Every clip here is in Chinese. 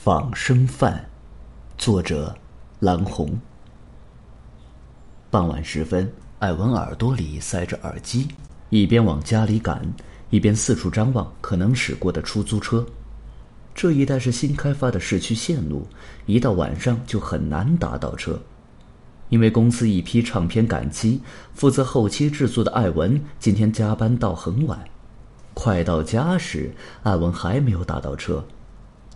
仿生饭，作者蓝红。傍晚时分，艾文耳朵里塞着耳机，一边往家里赶，一边四处张望可能驶过的出租车。这一带是新开发的市区线路，一到晚上就很难打到车。因为公司一批唱片赶期，负责后期制作的艾文今天加班到很晚。快到家时，艾文还没有打到车。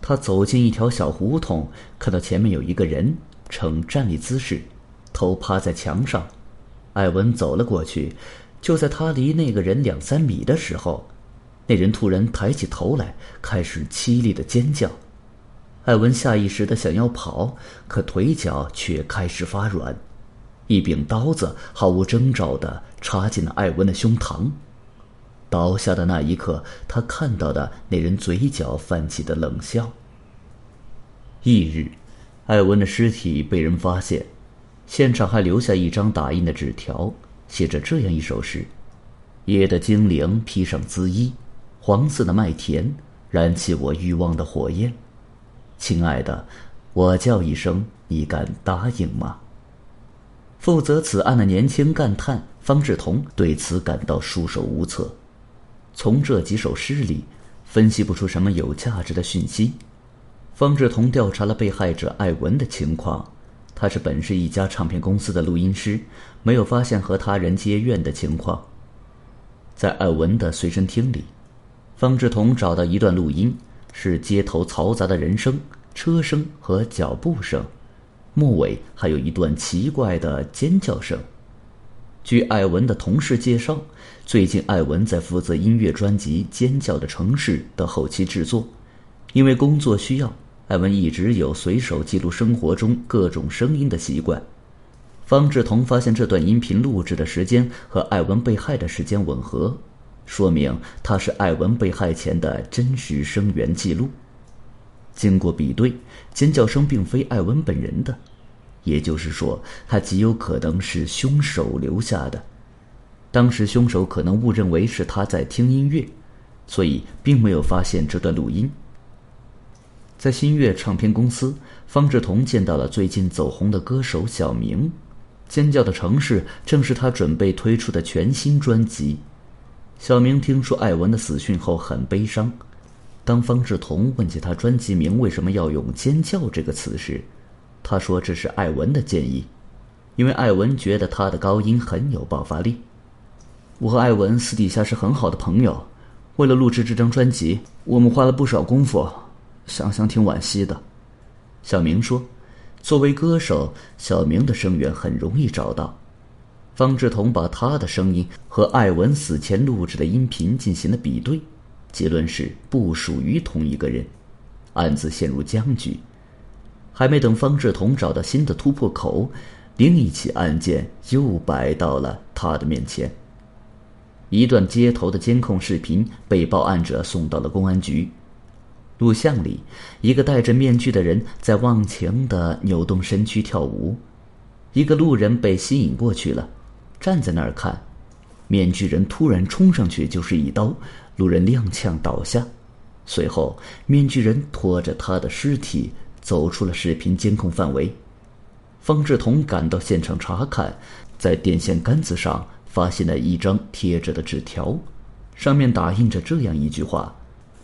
他走进一条小胡同，看到前面有一个人呈站立姿势，头趴在墙上。艾文走了过去，就在他离那个人两三米的时候，那人突然抬起头来，开始凄厉的尖叫。艾文下意识的想要跑，可腿脚却开始发软。一柄刀子毫无征兆的插进了艾文的胸膛。倒下的那一刻，他看到的那人嘴角泛起的冷笑。翌日，艾文的尸体被人发现，现场还留下一张打印的纸条，写着这样一首诗：“夜的精灵披上紫衣，黄色的麦田燃起我欲望的火焰。亲爱的，我叫一声，你敢答应吗？”负责此案的年轻干探方志同对此感到束手无策。从这几首诗里，分析不出什么有价值的讯息。方志同调查了被害者艾文的情况，他是本市一家唱片公司的录音师，没有发现和他人结怨的情况。在艾文的随身听里，方志同找到一段录音，是街头嘈杂的人声、车声和脚步声，末尾还有一段奇怪的尖叫声。据艾文的同事介绍，最近艾文在负责音乐专辑《尖叫的城市》的后期制作。因为工作需要，艾文一直有随手记录生活中各种声音的习惯。方志同发现这段音频录制的时间和艾文被害的时间吻合，说明它是艾文被害前的真实声源记录。经过比对，尖叫声并非艾文本人的。也就是说，他极有可能是凶手留下的。当时凶手可能误认为是他在听音乐，所以并没有发现这段录音。在新月唱片公司，方志同见到了最近走红的歌手小明，《尖叫的城市》正是他准备推出的全新专辑。小明听说艾文的死讯后很悲伤。当方志同问起他专辑名为什么要用“尖叫”这个词时，他说：“这是艾文的建议，因为艾文觉得他的高音很有爆发力。我和艾文私底下是很好的朋友，为了录制这张专辑，我们花了不少功夫，想想挺惋惜的。”小明说：“作为歌手，小明的声源很容易找到。”方志同把他的声音和艾文死前录制的音频进行了比对，结论是不属于同一个人，案子陷入僵局。还没等方志同找到新的突破口，另一起案件又摆到了他的面前。一段街头的监控视频被报案者送到了公安局。录像里，一个戴着面具的人在忘情的扭动身躯跳舞，一个路人被吸引过去了，站在那儿看。面具人突然冲上去就是一刀，路人踉跄倒下，随后面具人拖着他的尸体。走出了视频监控范围，方志同赶到现场查看，在电线杆子上发现了一张贴着的纸条，上面打印着这样一句话：“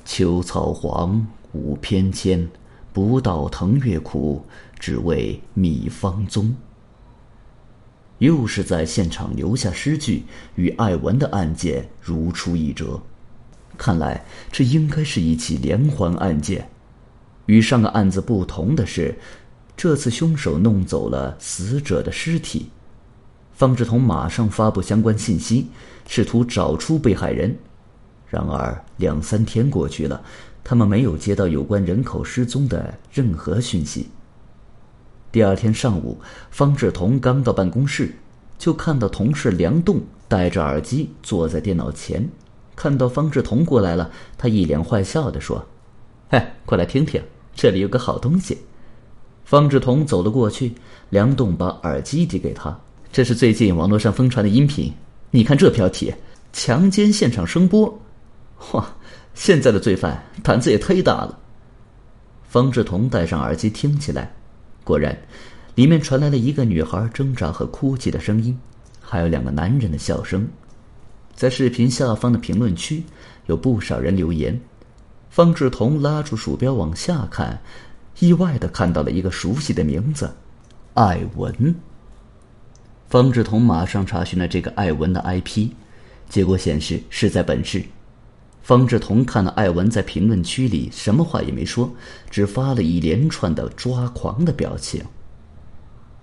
秋草黄，无偏跹，不到腾越苦，只为觅芳踪。”又是在现场留下诗句，与艾文的案件如出一辙。看来这应该是一起连环案件。与上个案子不同的是，这次凶手弄走了死者的尸体。方志同马上发布相关信息，试图找出被害人。然而两三天过去了，他们没有接到有关人口失踪的任何讯息。第二天上午，方志同刚到办公室，就看到同事梁栋戴着耳机坐在电脑前。看到方志同过来了，他一脸坏笑地说：“哎，快来听听。”这里有个好东西，方志同走了过去，梁栋把耳机递给他。这是最近网络上疯传的音频，你看这标题：强奸现场声波。哇，现在的罪犯胆子也忒大了。方志同戴上耳机听起来，果然，里面传来了一个女孩挣扎和哭泣的声音，还有两个男人的笑声。在视频下方的评论区，有不少人留言。方志同拉住鼠标往下看，意外的看到了一个熟悉的名字——艾文。方志同马上查询了这个艾文的 IP，结果显示是在本市。方志同看到艾文在评论区里什么话也没说，只发了一连串的抓狂的表情。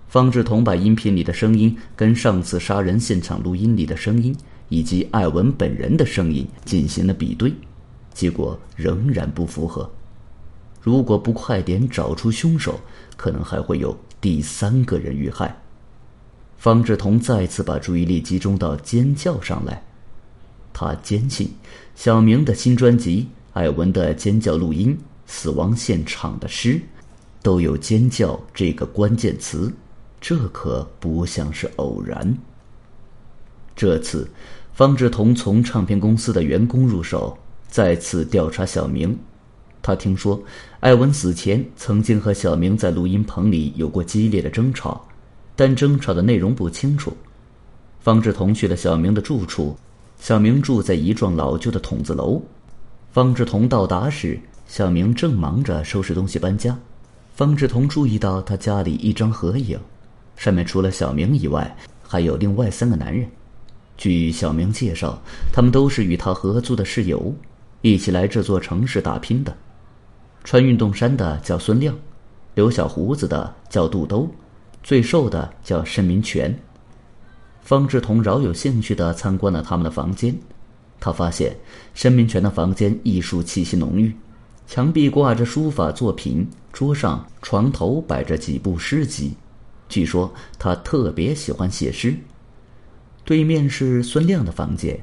方志同把音频里的声音跟上次杀人现场录音里的声音以及艾文本人的声音进行了比对，结果仍然不符合。如果不快点找出凶手，可能还会有第三个人遇害。方志同再次把注意力集中到尖叫上来。他坚信，小明的新专辑、艾文的尖叫录音、死亡现场的诗，都有“尖叫”这个关键词，这可不像是偶然。这次，方志同从唱片公司的员工入手，再次调查小明。他听说，艾文死前曾经和小明在录音棚里有过激烈的争吵，但争吵的内容不清楚。方志同去了小明的住处。小明住在一幢老旧的筒子楼。方志同到达时，小明正忙着收拾东西搬家。方志同注意到他家里一张合影，上面除了小明以外，还有另外三个男人。据小明介绍，他们都是与他合租的室友，一起来这座城市打拼的。穿运动衫的叫孙亮，留小胡子的叫杜兜，最瘦的叫申明全。方志同饶有兴趣地参观了他们的房间，他发现申明全的房间艺术气息浓郁，墙壁挂着书法作品，桌上、床头摆着几部诗集，据说他特别喜欢写诗。对面是孙亮的房间，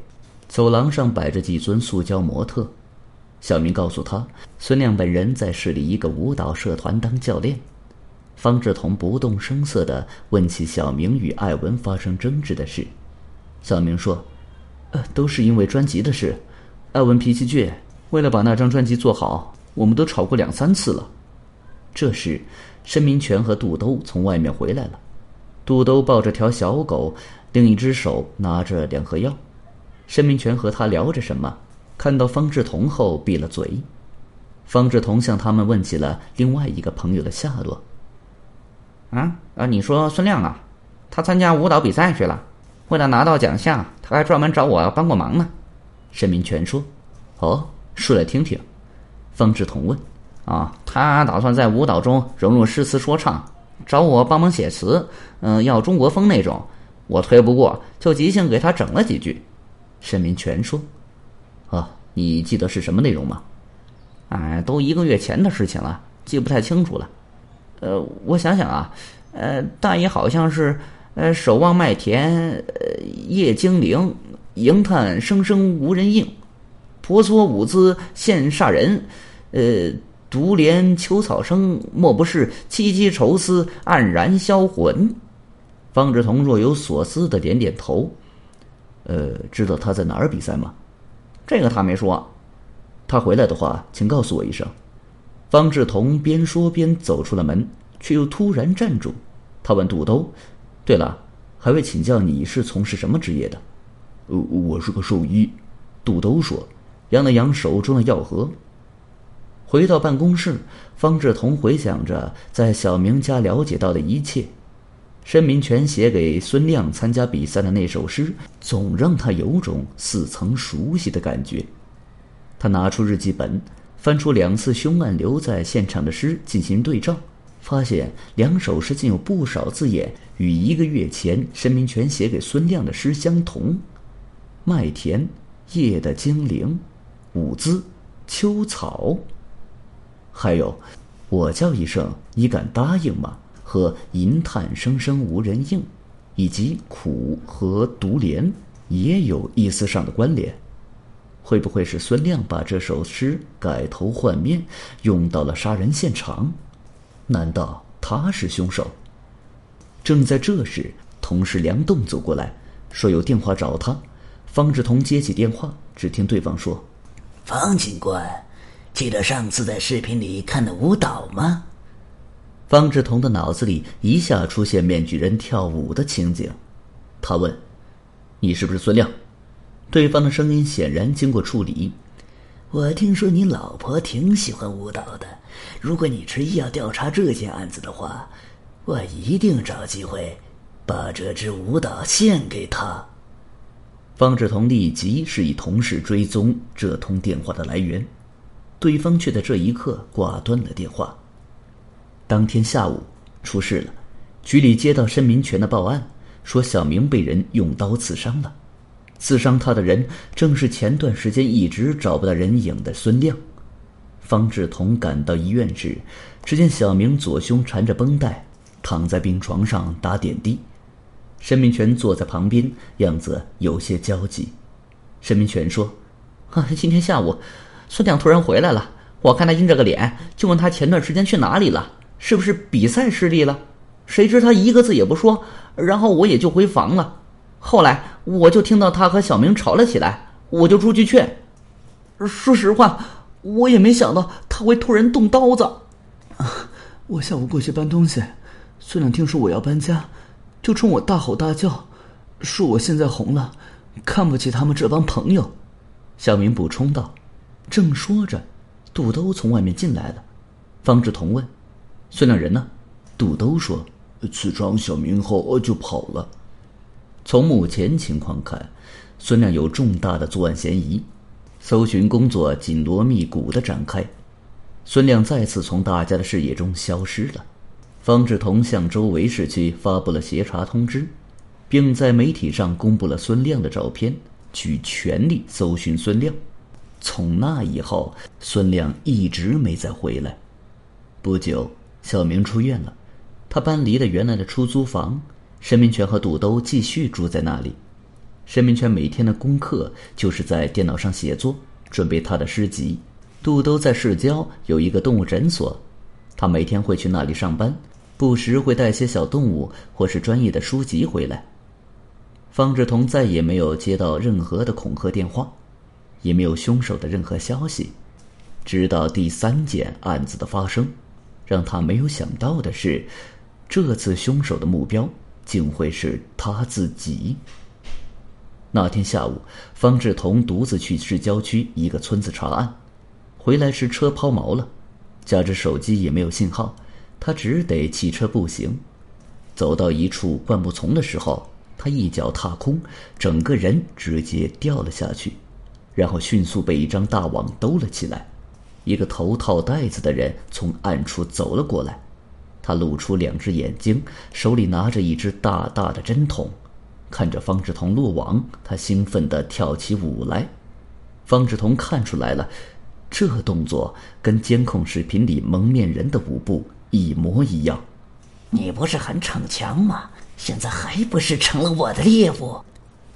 走廊上摆着几尊塑胶模特。小明告诉他，孙亮本人在市里一个舞蹈社团当教练。方志同不动声色地问起小明与艾文发生争执的事。小明说：“呃，都是因为专辑的事。艾文脾气倔，为了把那张专辑做好，我们都吵过两三次了。”这时，申明权和杜兜从外面回来了。杜兜抱着条小狗，另一只手拿着两盒药。申明全和他聊着什么，看到方志同后闭了嘴。方志同向他们问起了另外一个朋友的下落。啊啊！你说孙亮啊，他参加舞蹈比赛去了，为了拿到奖项，他还专门找我帮过忙呢。申明全说：“哦，说来听听。”方志同问：“啊，他打算在舞蹈中融入诗词说唱，找我帮忙写词，嗯，要中国风那种。我推不过，就即兴给他整了几句。”申明全说：“啊，你记得是什么内容吗？”“哎，都一个月前的事情了，记不太清楚了。”呃，我想想啊，呃，大爷好像是，呃，守望麦田，呃，夜精灵，迎叹声声无人应，婆娑舞姿现煞人，呃，独怜秋草生，莫不是凄凄愁思黯然销魂？方志同若有所思的点点头，呃，知道他在哪儿比赛吗？这个他没说，他回来的话，请告诉我一声。方志同边说边走出了门，却又突然站住。他问杜兜：“对了，还未请教你是从事什么职业的？”“呃，我是个兽医。”杜兜说，扬了扬手中的药盒。回到办公室，方志同回想着在小明家了解到的一切。申明全写给孙亮参加比赛的那首诗，总让他有种似曾熟悉的感觉。他拿出日记本。翻出两次凶案留在现场的诗进行对照，发现两首诗竟有不少字眼与一个月前申明全写给孙亮的诗相同。麦田，夜的精灵，舞姿，秋草。还有，我叫一声，你敢答应吗？和银叹声声无人应，以及苦和独怜，也有意思上的关联。会不会是孙亮把这首诗改头换面，用到了杀人现场？难道他是凶手？正在这时，同事梁栋走过来，说有电话找他。方志同接起电话，只听对方说：“方警官，记得上次在视频里看的舞蹈吗？方志同的脑子里一下出现面具人跳舞的情景，他问：“你是不是孙亮？”对方的声音显然经过处理。我听说你老婆挺喜欢舞蹈的，如果你执意要调查这件案子的话，我一定找机会把这支舞蹈献给她。方志同立即示意同事追踪这通电话的来源，对方却在这一刻挂断了电话。当天下午出事了，局里接到申明权的报案，说小明被人用刀刺伤了。刺伤他的人正是前段时间一直找不到人影的孙亮。方志同赶到医院时，只见小明左胸缠着绷带，躺在病床上打点滴。申明权坐在旁边，样子有些焦急。申明权说：“啊，今天下午，孙亮突然回来了。我看他阴着个脸，就问他前段时间去哪里了，是不是比赛失利了？谁知他一个字也不说，然后我也就回房了。”后来我就听到他和小明吵了起来，我就出去劝。说实话，我也没想到他会突然动刀子。我下午过去搬东西，孙亮听说我要搬家，就冲我大吼大叫，说我现在红了，看不起他们这帮朋友。小明补充道。正说着，杜兜从外面进来了。方志同问：“孙亮人呢？”杜兜说：“刺伤小明后就跑了。”从目前情况看，孙亮有重大的作案嫌疑，搜寻工作紧锣密鼓的展开。孙亮再次从大家的视野中消失了。方志同向周围市区发布了协查通知，并在媒体上公布了孙亮的照片，举全力搜寻孙亮。从那以后，孙亮一直没再回来。不久，小明出院了，他搬离了原来的出租房。申明权和杜兜继续住在那里。申明权每天的功课就是在电脑上写作，准备他的诗集。杜兜在市郊有一个动物诊所，他每天会去那里上班，不时会带些小动物或是专业的书籍回来。方志同再也没有接到任何的恐吓电话，也没有凶手的任何消息。直到第三件案子的发生，让他没有想到的是，这次凶手的目标。竟会是他自己。那天下午，方志同独自去市郊区一个村子查案，回来时车抛锚了，加之手机也没有信号，他只得骑车步行。走到一处灌木丛的时候，他一脚踏空，整个人直接掉了下去，然后迅速被一张大网兜了起来。一个头套袋子的人从暗处走了过来。他露出两只眼睛，手里拿着一只大大的针筒，看着方志同落网，他兴奋地跳起舞来。方志同看出来了，这动作跟监控视频里蒙面人的舞步一模一样。你不是很逞强吗？现在还不是成了我的猎物？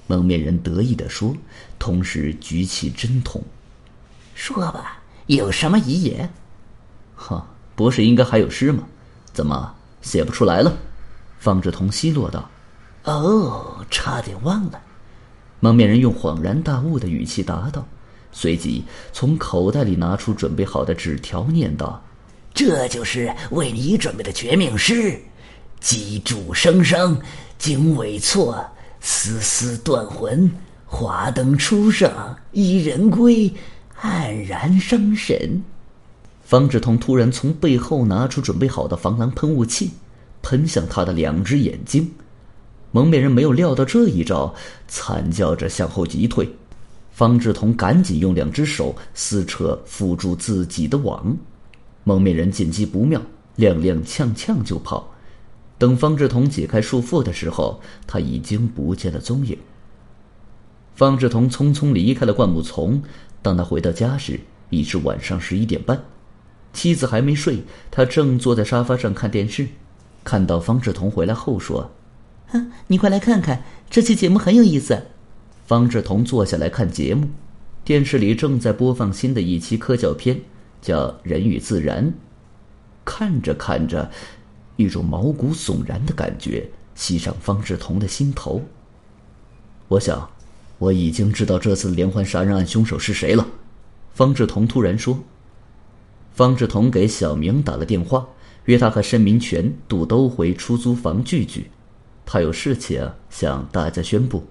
蒙面人得意地说，同时举起针筒。说吧，有什么遗言？哈，不是应该还有诗吗？怎么写不出来了？方志同奚落道：“哦，差点忘了。”蒙面人用恍然大悟的语气答道，随即从口袋里拿出准备好的纸条，念道：“这就是为你准备的绝命诗：机杼声声，经纬错，丝丝断魂。华灯初上，伊人归，黯然伤神。”方志同突然从背后拿出准备好的防狼喷雾器，喷向他的两只眼睛。蒙面人没有料到这一招，惨叫着向后急退。方志同赶紧用两只手撕扯缚住自己的网。蒙面人见机不妙，踉踉跄跄就跑。等方志同解开束缚的时候，他已经不见了踪影。方志同匆匆离开了灌木丛。当他回到家时，已是晚上十一点半。妻子还没睡，他正坐在沙发上看电视，看到方志同回来后说：“哼你快来看看，这期节目很有意思。”方志同坐下来看节目，电视里正在播放新的一期科教片，叫《人与自然》。看着看着，一种毛骨悚然的感觉袭上方志同的心头。我想，我已经知道这次连环杀人案凶手是谁了。方志同突然说。方志同给小明打了电话，约他和申明全、杜都回出租房聚聚。他有事情向大家宣布。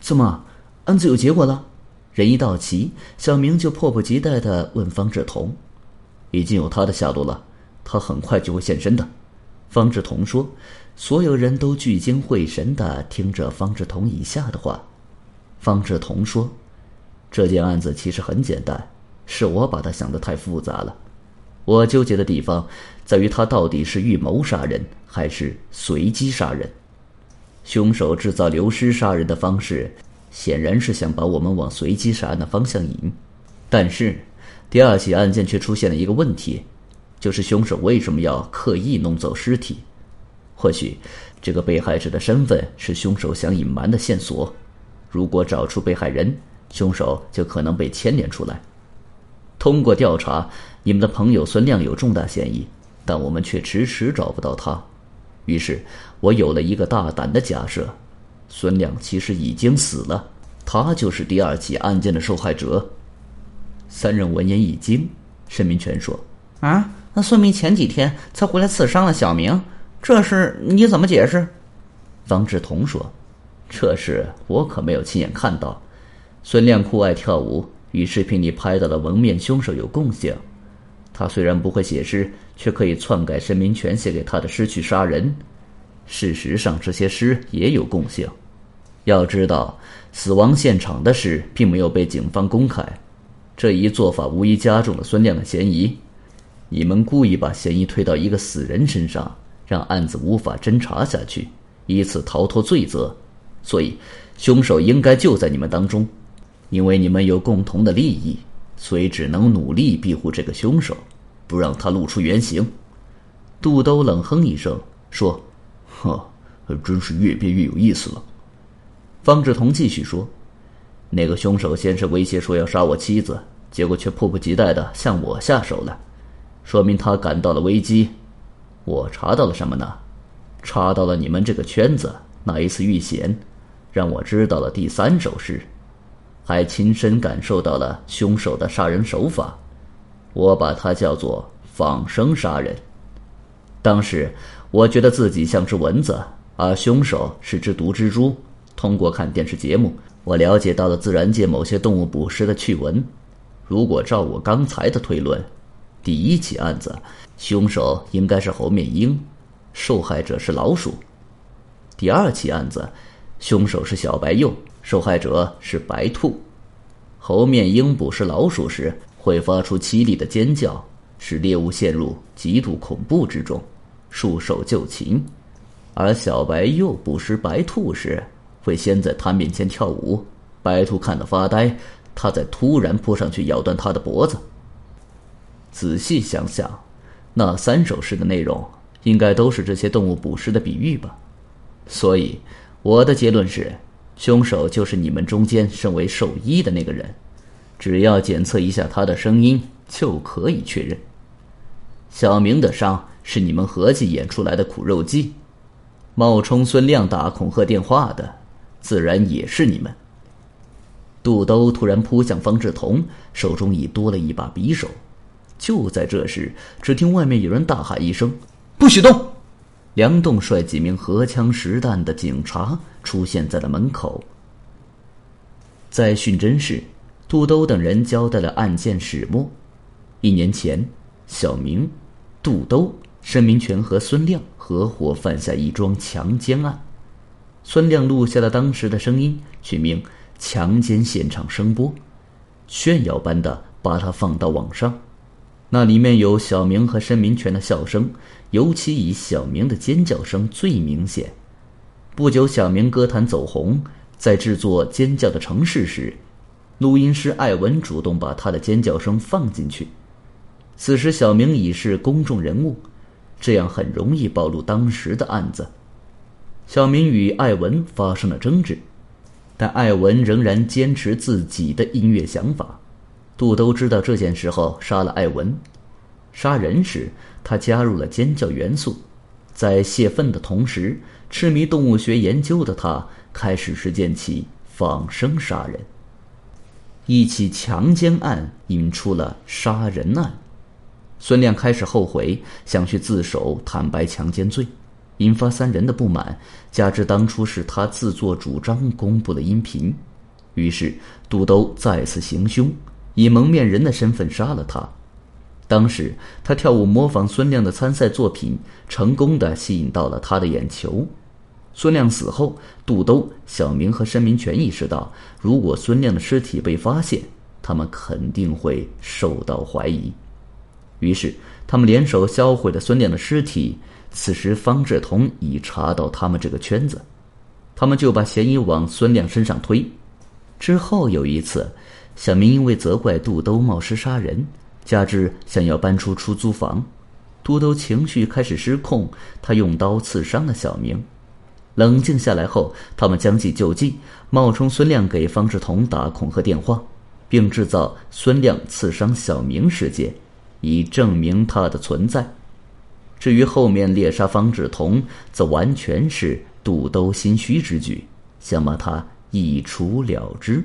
怎么，案子有结果了？人一到齐，小明就迫不及待地问方志同：“已经有他的下落了，他很快就会现身的。”方志同说。所有人都聚精会神地听着方志同以下的话。方志同说：“这件案子其实很简单，是我把它想得太复杂了。我纠结的地方在于他到底是预谋杀人还是随机杀人。凶手制造流失杀人的方式，显然是想把我们往随机杀案的方向引。但是，第二起案件却出现了一个问题，就是凶手为什么要刻意弄走尸体？”或许，这个被害者的身份是凶手想隐瞒的线索。如果找出被害人，凶手就可能被牵连出来。通过调查，你们的朋友孙亮有重大嫌疑，但我们却迟迟找不到他。于是，我有了一个大胆的假设：孙亮其实已经死了，他就是第二起案件的受害者。三人闻言一惊，申明全说：“啊，那孙明前几天才回来刺伤了小明。”这事你怎么解释？方志同说：“这事我可没有亲眼看到。孙亮酷爱跳舞，与视频里拍到的蒙面凶手有共性。他虽然不会写诗，却可以篡改申明权写给他的诗去杀人。事实上，这些诗也有共性。要知道，死亡现场的事并没有被警方公开，这一做法无疑加重了孙亮的嫌疑。你们故意把嫌疑推到一个死人身上。”让案子无法侦查下去，以此逃脱罪责，所以凶手应该就在你们当中，因为你们有共同的利益，所以只能努力庇护这个凶手，不让他露出原形。杜兜冷哼一声说：“呵，真是越变越有意思了。”方志同继续说：“那个凶手先是威胁说要杀我妻子，结果却迫不及待的向我下手了，说明他感到了危机。”我查到了什么呢？查到了你们这个圈子那一次遇险，让我知道了第三首诗，还亲身感受到了凶手的杀人手法。我把它叫做仿生杀人。当时我觉得自己像只蚊子，而凶手是只毒蜘蛛。通过看电视节目，我了解到了自然界某些动物捕食的趣闻。如果照我刚才的推论，第一起案子。凶手应该是猴面鹰，受害者是老鼠。第二起案子，凶手是小白鼬，受害者是白兔。猴面鹰捕食老鼠时会发出凄厉的尖叫，使猎物陷入极度恐怖之中，束手就擒；而小白鼬捕食白兔时，会先在它面前跳舞，白兔看得发呆，它再突然扑上去咬断它的脖子。仔细想想。那三首诗的内容应该都是这些动物捕食的比喻吧，所以我的结论是，凶手就是你们中间身为兽医的那个人，只要检测一下他的声音就可以确认。小明的伤是你们合计演出来的苦肉计，冒充孙亮打恐吓电话的，自然也是你们。杜兜突然扑向方志同，手中已多了一把匕首。就在这时，只听外面有人大喊一声：“不许动！”梁栋率几名荷枪实弹的警察出现在了门口。在训侦室，杜兜等人交代了案件始末：一年前，小明、杜兜、申明全和孙亮合伙犯下一桩强奸案。孙亮录下了当时的声音，取名“强奸现场声波”，炫耀般的把它放到网上。那里面有小明和申明权的笑声，尤其以小明的尖叫声最明显。不久，小明歌坛走红，在制作《尖叫的城市》时，录音师艾文主动把他的尖叫声放进去。此时，小明已是公众人物，这样很容易暴露当时的案子。小明与艾文发生了争执，但艾文仍然坚持自己的音乐想法。杜都知道这件事后，杀了艾文。杀人时，他加入了尖叫元素。在泄愤的同时，痴迷动物学研究的他开始实践起仿生杀人。一起强奸案引出了杀人案。孙亮开始后悔，想去自首坦白强奸罪，引发三人的不满。加之当初是他自作主张公布了音频，于是杜兜再次行凶，以蒙面人的身份杀了他。当时他跳舞模仿孙亮的参赛作品，成功的吸引到了他的眼球。孙亮死后，杜兜、小明和申明全意识到，如果孙亮的尸体被发现，他们肯定会受到怀疑。于是，他们联手销毁了孙亮的尸体。此时，方志同已查到他们这个圈子，他们就把嫌疑往孙亮身上推。之后有一次，小明因为责怪杜兜冒失杀人，加之想要搬出出租房，杜兜情绪开始失控，他用刀刺伤了小明。冷静下来后，他们将计就计，冒充孙亮给方志同打恐吓电话，并制造孙亮刺伤小明事件。以证明他的存在。至于后面猎杀方志同，则完全是杜兜心虚之举，想把他一除了之。